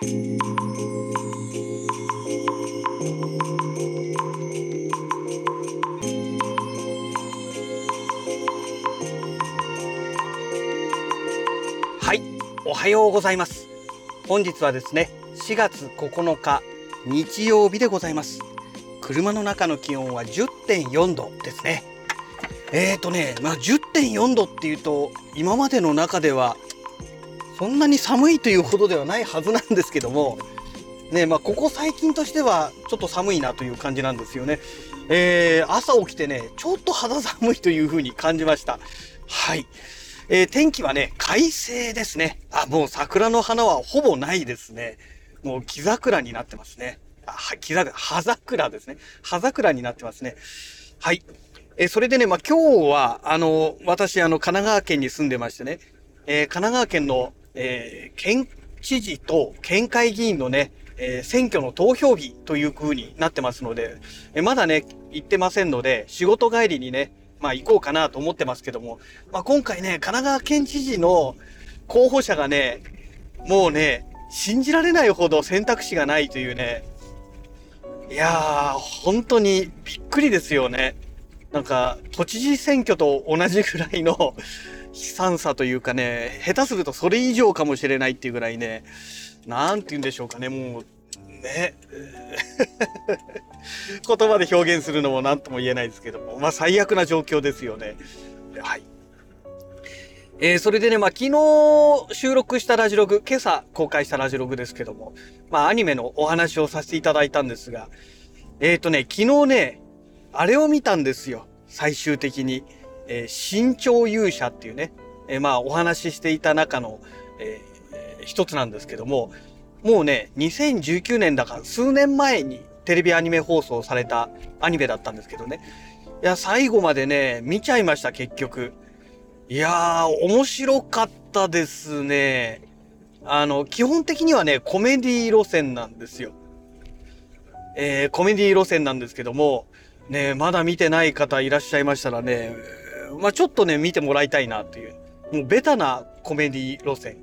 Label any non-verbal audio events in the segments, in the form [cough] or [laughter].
はい、おはようございます。本日はですね、4月9日日曜日でございます。車の中の気温は10.4度ですね。えーとね、まあ10.4度っていうと、今までの中ではそんなに寒いというほどではないはずなんですけども、ね、まあここ最近としてはちょっと寒いなという感じなんですよね。えー、朝起きてね、ちょっと肌寒いという風に感じました。はい。えー天気はね、快晴ですね。あ、もう桜の花はほぼないですね。もう木桜になってますね。あ、は木桜、葉桜ですね。葉桜になってますね。はい。えーそれでね、まあ、今日は、あの、私、あの、神奈川県に住んでましてね、えー神奈川県の、えー県知事と県会議員のね、えー選挙の投票日という風になってますので、えーまだね、行ってませんので、仕事帰りにね、まあ行こうかなと思ってますけども、まあ今回ね、神奈川県知事の候補者がね、もうね、信じられないほど選択肢がないというね、いやー、本当にびっくりですよね。なんか、都知事選挙と同じぐらいの悲惨さというかね、下手するとそれ以上かもしれないっていうぐらいね、なんて言うんでしょうかね、もう、ね、[laughs] 言葉で表現するのも何とも言えないですけども、まあ最悪な状況ですよね。はい。えーそれでね、まあ昨日収録したラジログ、今朝公開したラジログですけども、まあアニメのお話をさせていただいたんですが、えっ、とね、昨日ね、あれを見たんですよ。最終的に。えー新潮勇者っていうね、えーまあお話ししていた中の、えー一つなんですけども、もうね、2019年だから数年前にテレビアニメ放送されたアニメだったんですけどね。いや、最後までね、見ちゃいました、結局。いやー、面白かったですね。あの、基本的にはね、コメディ路線なんですよ。えーコメディ路線なんですけども、ね、まだ見てない方いらっしゃいましたらね、まあちょっとね、見てもらいたいなっていう。もうベタなコメディ路線。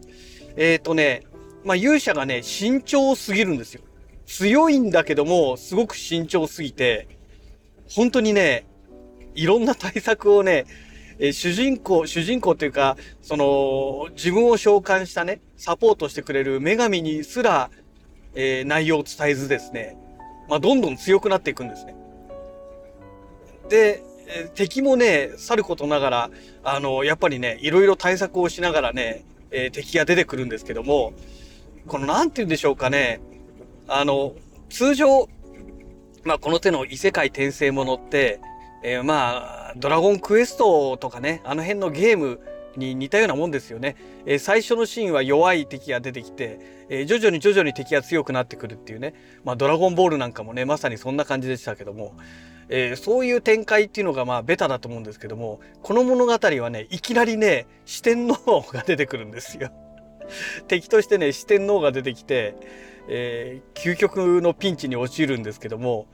えっ、とね、まあ勇者がね、慎重すぎるんですよ。強いんだけども、すごく慎重すぎて、本当にね、いろんな対策をね、えー主人公、主人公っていうか、その、自分を召喚したね、サポートしてくれる女神にすら、えー内容を伝えずですね、まあ、どんどん強くなっていくんですね。で、敵もね、さることながら、あの、やっぱりね、いろいろ対策をしながらね、えー敵が出てくるんですけども、この、なんて言うんでしょうかね、あの、通常、まあ、この手の異世界転生ものって、えーまあ、ドラゴンクエストとかね、あの辺のゲームに似たようなもんですよね。えー最初のシーンは弱い敵が出てきて、えー徐々に徐々に敵が強くなってくるっていうね。まあ、ドラゴンボールなんかもね、まさにそんな感じでしたけども、えーそういう展開っていうのがまあ、ベタだと思うんですけども、この物語はね、いきなりね、四天王が出てくるんですよ。[laughs] 敵としてね、四天王が出てきて、えー究極のピンチに陥るんですけども、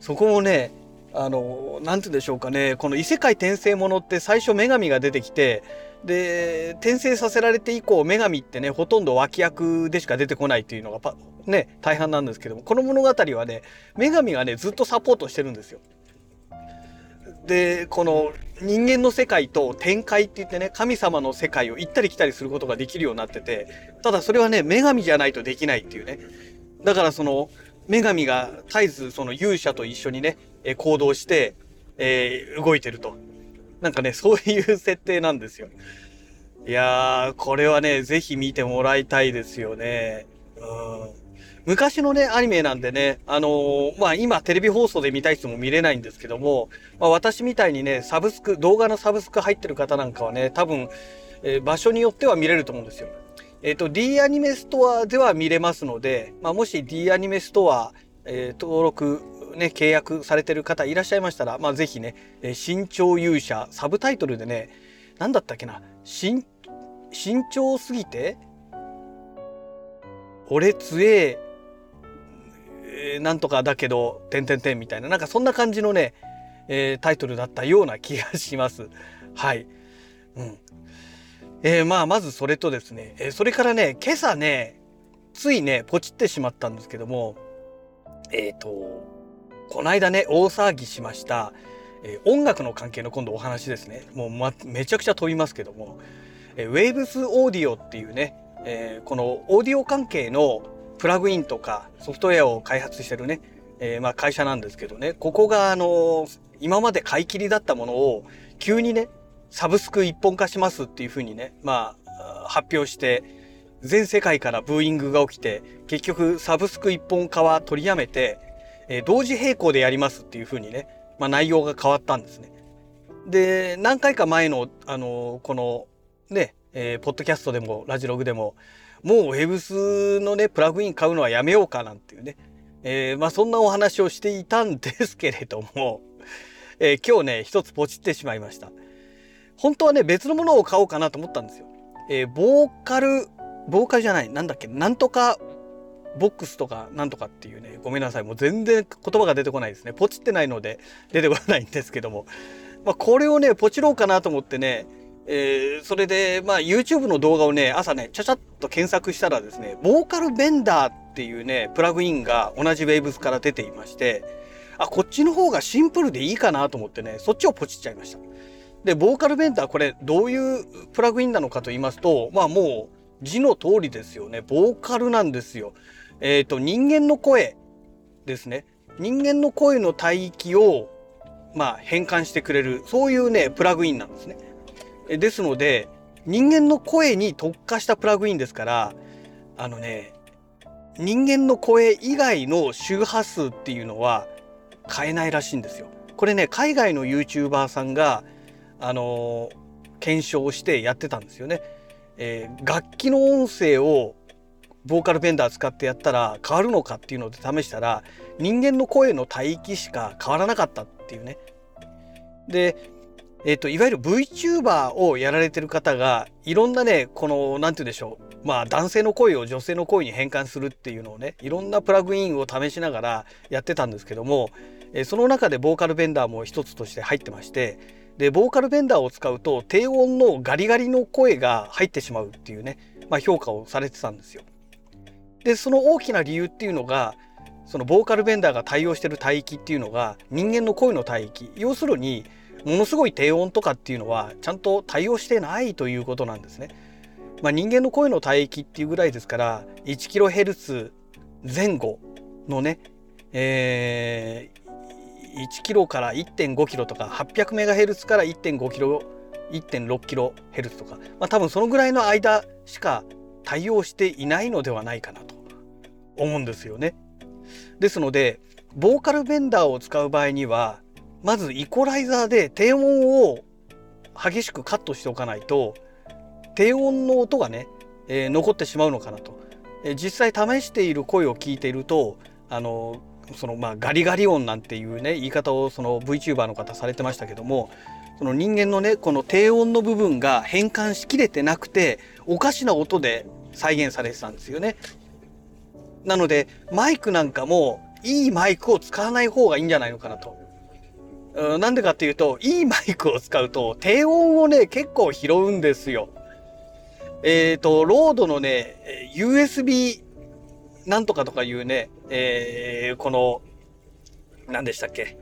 そこもね、あの、なんて言うんでしょうかね、この異世界転生ものって最初女神が出てきて、で、転生させられて以降、女神ってね、ほとんど脇役でしか出てこないっていうのがパ、ね、大半なんですけども、この物語はね、女神がね、ずっとサポートしてるんですよ。で、この人間の世界と天界って言ってね、神様の世界を行ったり来たりすることができるようになってて、ただそれはね、女神じゃないとできないっていうね。だからその、女神が絶えずその勇者と一緒にね、えー行動して、えー動いてると。なんかね、[laughs] そういう設定なんですよ。いやー、これはね、ぜひ見てもらいたいですよね。うん。昔のね、アニメなんでね、あのーまあ今テレビ放送で見たい人も見れないんですけども、まあ私みたいにね、サブスク、動画のサブスク入ってる方なんかはね、多分、えー場所によっては見れると思うんですよ。えっ、と、D アニメストアでは見れますので、まあもし D アニメストア、えー登録、ね、契約されてる方いらっしゃいましたら、まあぜひね、えー身長勇者、サブタイトルでね、なんだったっけな、身、身長すぎて、俺強え、えーなんとかだけど、てんてんてんみたいな、なんかそんな感じのね、えータイトルだったような気がします。はい。うん。えーまあ、まずそれとですね、えーそれからね、今朝ね、ついね、ポチってしまったんですけども、えっ、ー、と、この間ね、大騒ぎしました、えー、音楽の関係の今度お話ですね。もう、ま、めちゃくちゃ飛びますけども、えー、Waves Audio っていうね、えー、このオーディオ関係のプラグインとかソフトウェアを開発してるね、えー、まあ会社なんですけどね、ここがあの今まで買い切りだったものを急にね、サブスク一本化しますっていうふうにね、まあ発表して、全世界からブーイングが起きて、結局サブスク一本化は取りやめて、えー、同時並行でやりますっていうふうにね、まあ内容が変わったんですね。で、何回か前の、あの、このね、えー、ポッドキャストでもラジログでも、もう Webs のね、プラグイン買うのはやめようかなんていうね、えー、まあそんなお話をしていたんですけれども、[laughs] えー、今日ね、一つポチってしまいました。本当はね、別のものを買おうかなと思ったんですよ。えー、ボーカル、ボーカルじゃない、なんだっけ、なんとかボックスとかなんとかっていうね、ごめんなさい。もう全然言葉が出てこないですね。ポチってないので出てこないんですけども。まあこれをね、ポチろうかなと思ってね、えー、それで、まあ、YouTube の動画をね、朝ね、ちゃちゃっと検索したらですね、ボーカルベンダーっていうね、プラグインが同じ Waves から出ていまして、あ、こっちの方がシンプルでいいかなと思ってね、そっちをポチっちゃいました。で、ボーカルベンダー、これ、どういうプラグインなのかと言いますと、まあもう、字の通りですよね。ボーカルなんですよ。えっ、ー、と、人間の声ですね。人間の声の帯域を、まあ、変換してくれる、そういうね、プラグインなんですね。ですので人間の声に特化したプラグインですからあのね人間の声以外の周波数っていうのは変えないらしいんですよ。これね海外の YouTuber さんがあの検証してやってたんですよね。えー、楽器の音声をボーカルベンダー使ってやったら変わるのかっていうので試したら人間の声の帯域しか変わらなかったっていうね。でえっ、と、いわゆる VTuber をやられてる方が、いろんなね、この、なんて言うんでしょう。まあ、男性の声を女性の声に変換するっていうのをね、いろんなプラグインを試しながらやってたんですけども、え、その中でボーカルベンダーも一つとして入ってまして、で、ボーカルベンダーを使うと、低音のガリガリの声が入ってしまうっていうね、まあ、評価をされてたんですよ。で、その大きな理由っていうのが、そのボーカルベンダーが対応してる帯域っていうのが人間の声の帯域。要するに、ものすごい低音とかっていうのはちゃんと対応してないということなんですね。まあ、人間の声の帯域っていうぐらいですから1 k h z 前後のね、えー、1キロから1.5キロとか800メガヘルツから1.5キロ1.6キロヘルツとか、まあ、多分そのぐらいの間しか対応していないのではないかなと思うんですよね。ですのでボーカルベンダーを使う場合にはまずイコライザーで低音を激しくカットしておかないと低音の音がね、えー、残ってしまうのかなと、えー、実際試している声を聞いているとあのそのまあガリガリ音なんていうね言い方をその VTuber の方されてましたけどもその人間のねこの低音の部分が変換しきれてなくておかしな音で再現されてたんですよね。なのでマイクなんかもいいマイクを使わない方がいいんじゃないのかなと。なんでかっていうと、いいマイクを使うと、低音をね、結構拾うんですよ。えっ、ー、と、ロードのね、USB なんとかとかいうね、えー、この、何でしたっけ、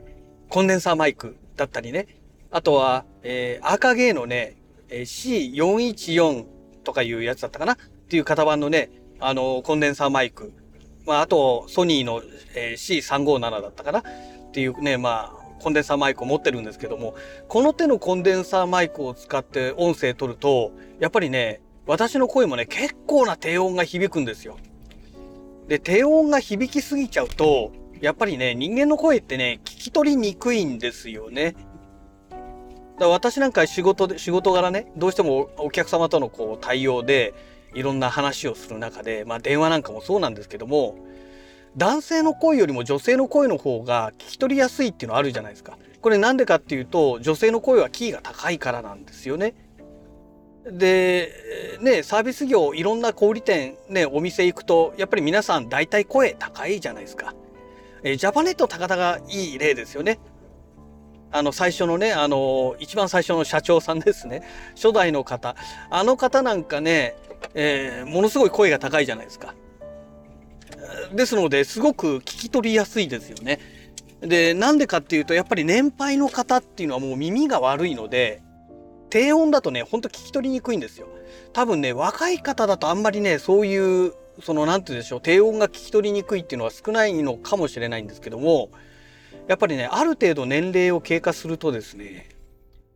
コンデンサーマイクだったりね、あとは、えー、アーカゲーのね、C414 とかいうやつだったかな？っていう型番のね、あの、コンデンサーマイク。まあ、あと、ソニーの、えー、C357 だったかな？っていうね、まあ、コンデンサーマイクを持ってるんですけども、この手のコンデンサーマイクを使って音声取ると、やっぱりね、私の声もね、結構な低音が響くんですよ。で、低音が響きすぎちゃうと、やっぱりね、人間の声ってね、聞き取りにくいんですよね。だから私なんか仕事で、仕事柄ね、どうしてもお客様とのこう対応で、いろんな話をする中で、まあ電話なんかもそうなんですけども、男性の声よりも女性の声の方が聞き取りやすいっていうのあるじゃないですか。これなんでかっていうと女性の声はキーが高いからなんですよね。でねサービス業いろんな小売店ねお店行くとやっぱり皆さん大体声高いじゃないですか。えジャパネット高田がいい例ですよね。あの最初のねあの一番最初の社長さんですね [laughs] 初代の方あの方なんかね、えー、ものすごい声が高いじゃないですか。ですので、すごく聞き取りやすいですよね。で、なんでかっていうと、やっぱり年配の方っていうのはもう耳が悪いので、低音だとね、ほんと聞き取りにくいんですよ。多分ね、若い方だとあんまりね、そういう、その、なんて言うんでしょう、低音が聞き取りにくいっていうのは少ないのかもしれないんですけども、やっぱりね、ある程度年齢を経過するとですね、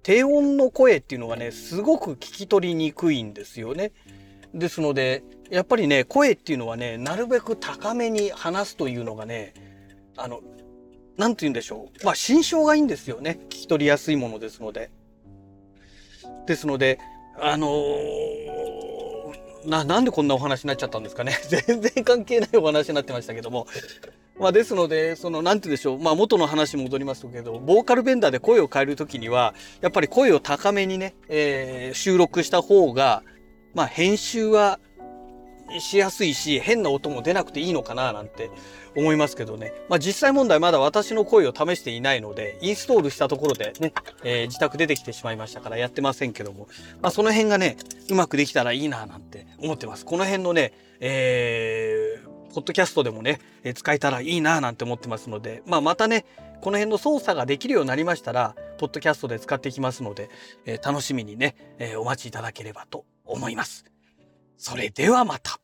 低音の声っていうのがね、すごく聞き取りにくいんですよね。ですので、やっぱりね、声っていうのはね、なるべく高めに話すというのがね、あの、なんて言うんでしょう。まあ、心象がいいんですよね。聞き取りやすいものですので。ですので、あのー、なんでこんなお話になっちゃったんですかね。[laughs] 全然関係ないお話になってましたけども。まあ、ですので、その、なんて言うんでしょう。まあ、元の話戻りますけど、ボーカルベンダーで声を変えるときには、やっぱり声を高めにね、えー、収録した方が、まあ、編集はしやすいし、変な音も出なくていいのかななんて思いますけどね。まあ実際問題まだ私の声を試していないので、インストールしたところでね、えー、自宅出てきてしまいましたからやってませんけども、まあその辺がね、うまくできたらいいななんて思ってます。この辺のね、えー、ポッドキャストでもね、え、使えたらいいななんて思ってますので、まあまたね、この辺の操作ができるようになりましたら、ポッドキャストで使っていきますので、え、楽しみにね、え、お待ちいただければと思います。それではまた。